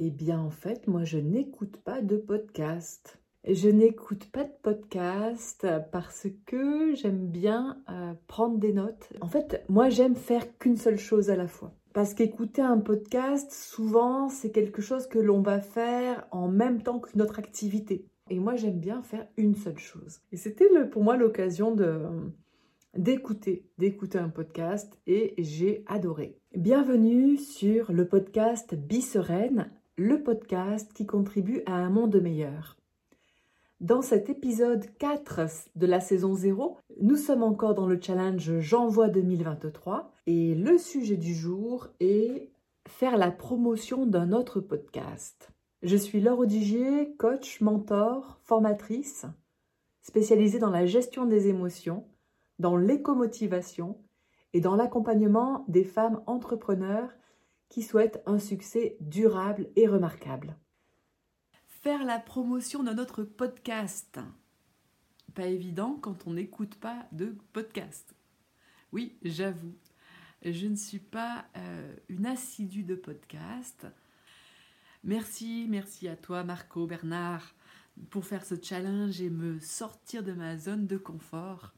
Eh bien, en fait, moi, je n'écoute pas de podcast. Je n'écoute pas de podcast parce que j'aime bien euh, prendre des notes. En fait, moi, j'aime faire qu'une seule chose à la fois. Parce qu'écouter un podcast, souvent, c'est quelque chose que l'on va faire en même temps qu'une autre activité. Et moi, j'aime bien faire une seule chose. Et c'était pour moi l'occasion de d'écouter, d'écouter un podcast et j'ai adoré. Bienvenue sur le podcast Bissereine, le podcast qui contribue à un monde meilleur. Dans cet épisode 4 de la saison 0, nous sommes encore dans le challenge J'envoie 2023 et le sujet du jour est faire la promotion d'un autre podcast. Je suis Laure Odigier, coach, mentor, formatrice, spécialisée dans la gestion des émotions, dans l'écomotivation et dans l'accompagnement des femmes entrepreneurs qui souhaitent un succès durable et remarquable. Faire la promotion de notre podcast. Pas évident quand on n'écoute pas de podcast. Oui, j'avoue, je ne suis pas euh, une assidue de podcast. Merci, merci à toi Marco, Bernard, pour faire ce challenge et me sortir de ma zone de confort.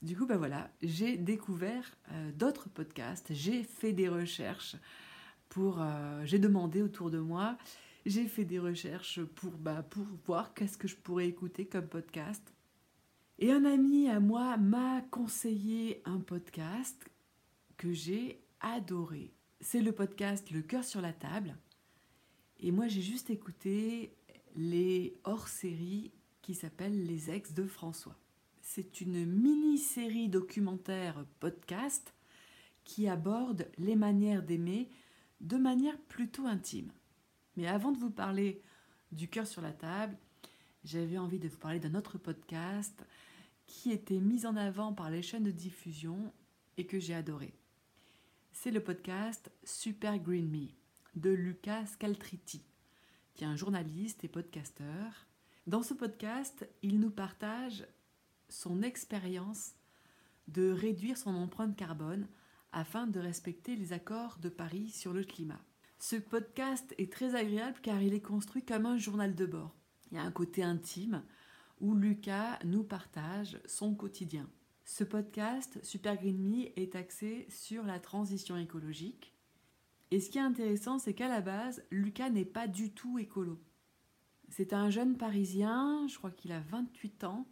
Du coup, ben voilà, j'ai découvert euh, d'autres podcasts, j'ai fait des recherches pour, euh, j'ai demandé autour de moi, j'ai fait des recherches pour, bah, pour voir qu'est-ce que je pourrais écouter comme podcast. Et un ami à moi m'a conseillé un podcast que j'ai adoré. C'est le podcast Le cœur sur la table. Et moi, j'ai juste écouté les hors-séries qui s'appellent Les ex de François. C'est une mini-série documentaire podcast qui aborde les manières d'aimer de manière plutôt intime. Mais avant de vous parler du cœur sur la table, j'avais envie de vous parler d'un autre podcast qui était mis en avant par les chaînes de diffusion et que j'ai adoré. C'est le podcast Super Green Me de Lucas Scaltriti, qui est un journaliste et podcasteur. Dans ce podcast, il nous partage son expérience de réduire son empreinte carbone afin de respecter les accords de Paris sur le climat. Ce podcast est très agréable car il est construit comme un journal de bord. Il y a un côté intime où Lucas nous partage son quotidien. Ce podcast, Super Green Me, est axé sur la transition écologique. Et ce qui est intéressant, c'est qu'à la base, Lucas n'est pas du tout écolo. C'est un jeune Parisien, je crois qu'il a 28 ans,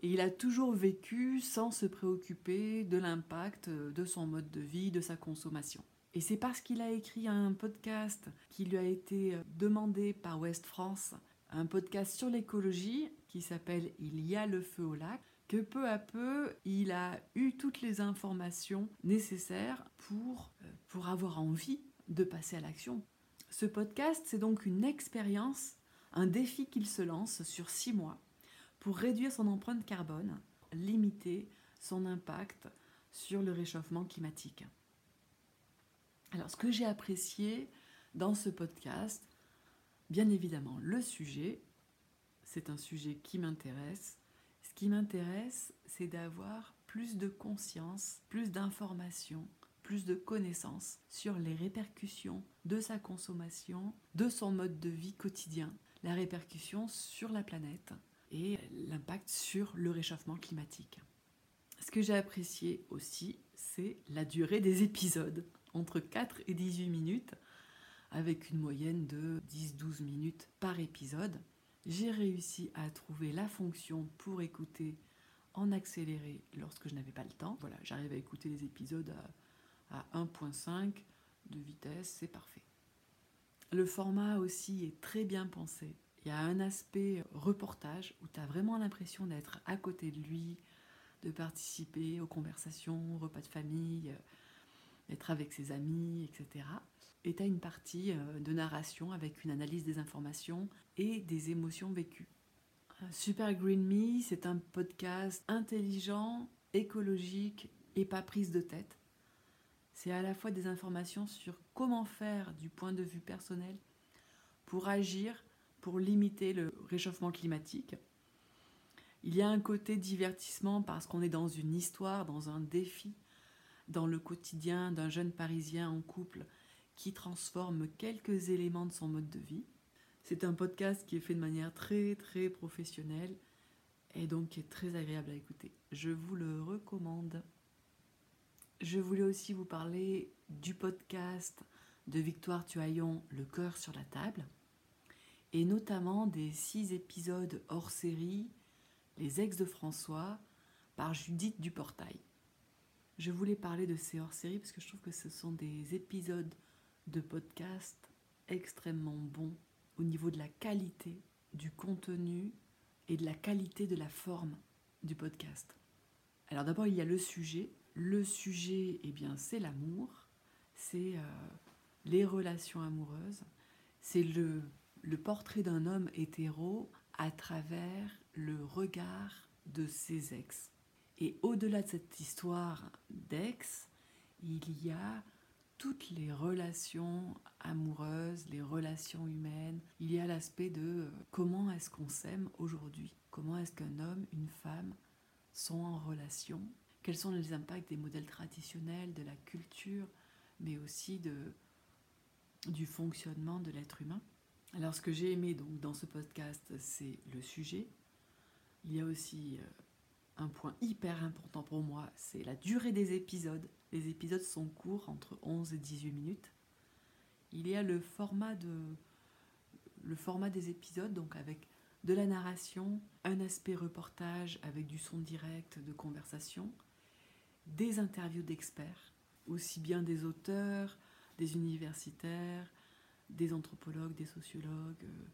et il a toujours vécu sans se préoccuper de l'impact de son mode de vie, de sa consommation. Et c'est parce qu'il a écrit un podcast qui lui a été demandé par West France, un podcast sur l'écologie qui s'appelle Il y a le feu au lac, que peu à peu, il a eu toutes les informations nécessaires pour, euh, pour avoir envie de passer à l'action. Ce podcast, c'est donc une expérience, un défi qu'il se lance sur six mois pour réduire son empreinte carbone, limiter son impact sur le réchauffement climatique. Alors ce que j'ai apprécié dans ce podcast, bien évidemment le sujet, c'est un sujet qui m'intéresse. Ce qui m'intéresse, c'est d'avoir plus de conscience, plus d'informations, plus de connaissances sur les répercussions de sa consommation, de son mode de vie quotidien, la répercussion sur la planète, et l'impact sur le réchauffement climatique. Ce que j'ai apprécié aussi, c'est la durée des épisodes, entre 4 et 18 minutes, avec une moyenne de 10-12 minutes par épisode. J'ai réussi à trouver la fonction pour écouter en accéléré lorsque je n'avais pas le temps. Voilà, j'arrive à écouter les épisodes à, à 1.5 de vitesse, c'est parfait. Le format aussi est très bien pensé. Il y a un aspect reportage où tu as vraiment l'impression d'être à côté de lui, de participer aux conversations, aux repas de famille, d'être avec ses amis, etc. Et tu as une partie euh, de narration avec une analyse des informations et des émotions vécues. Super Green Me, c'est un podcast intelligent, écologique et pas prise de tête. C'est à la fois des informations sur comment faire du point de vue personnel pour agir pour limiter le réchauffement climatique. Il y a un côté divertissement parce qu'on est dans une histoire, dans un défi, dans le quotidien d'un jeune Parisien en couple qui transforme quelques éléments de son mode de vie. C'est un podcast qui est fait de manière très très professionnelle et donc qui est très agréable à écouter. Je vous le recommande. Je voulais aussi vous parler du podcast de Victoire Tuaillon, Le cœur sur la table, et notamment des six épisodes hors série, Les ex de François, par Judith Duportail. Je voulais parler de ces hors série parce que je trouve que ce sont des épisodes de podcast extrêmement bons au niveau de la qualité du contenu et de la qualité de la forme du podcast. Alors d'abord, il y a le sujet. Le sujet, eh bien, c'est l'amour, c'est euh, les relations amoureuses, c'est le, le portrait d'un homme hétéro à travers le regard de ses ex. Et au-delà de cette histoire d'ex, il y a toutes les relations amoureuses, les relations humaines. Il y a l'aspect de euh, comment est-ce qu'on s'aime aujourd'hui, comment est-ce qu'un homme, une femme sont en relation, quels sont les impacts des modèles traditionnels, de la culture, mais aussi de, du fonctionnement de l'être humain? Alors ce que j'ai aimé donc dans ce podcast, c'est le sujet. Il y a aussi euh, un point hyper important pour moi, c'est la durée des épisodes. Les épisodes sont courts, entre 11 et 18 minutes. Il y a le format, de, le format des épisodes, donc avec de la narration, un aspect reportage avec du son direct de conversation, des interviews d'experts, aussi bien des auteurs, des universitaires, des anthropologues, des sociologues, euh,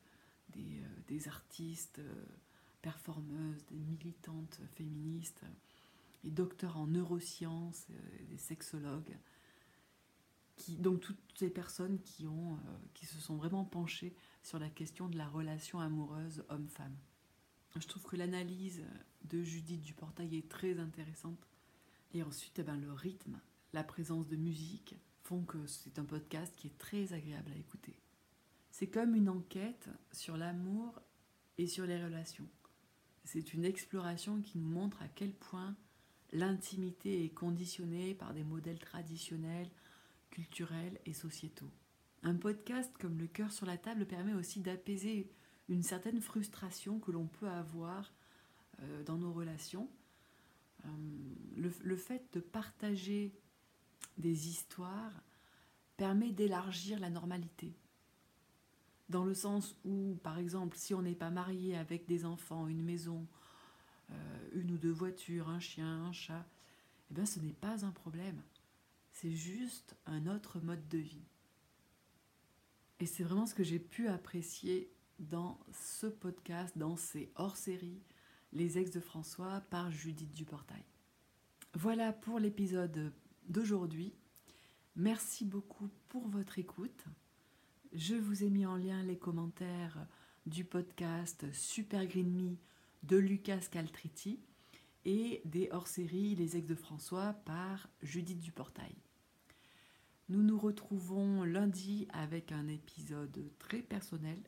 des, euh, des artistes, euh, performeuses, des militantes féministes, et docteurs en neurosciences, des sexologues, qui, donc toutes ces personnes qui, se sont vraiment penchées sur la question de la relation amoureuse homme-femme. Je trouve que l'analyse de Judith Duportail est très intéressante. Et ensuite, eh ben, le rythme, la présence de musique font que c'est un podcast qui est très agréable à écouter. C'est comme une enquête sur l'amour et sur les relations. C'est une exploration qui nous montre à quel point l'intimité est conditionnée par des modèles traditionnels, culturels et sociétaux. Un podcast comme Le cœur sur la table permet aussi d'apaiser une certaine frustration que l'on peut avoir euh, dans nos relations. Euh, le, le, fait de partager des histoires permet d'élargir la normalité. Dans le sens où, par exemple, si on n'est pas marié avec des enfants, une maison, euh, une ou deux voitures, un chien, un chat, eh bien ce n'est pas un problème. C'est juste un autre mode de vie. Et c'est vraiment ce que j'ai pu apprécier dans ce podcast, dans ces hors-séries, Les ex de François par Judith Duportail. Voilà pour l'épisode d'aujourd'hui. Merci beaucoup pour votre écoute. Je vous ai mis en lien les commentaires du podcast Super Green Me de Lucas Caltriti et des hors-séries Les ex de François par Judith Duportail. Nous nous retrouvons lundi avec un épisode très personnel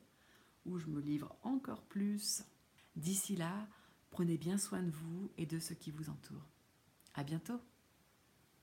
où je me livre encore plus. D'ici là, prenez bien soin de vous et de ceux qui vous entourent. À bientôt!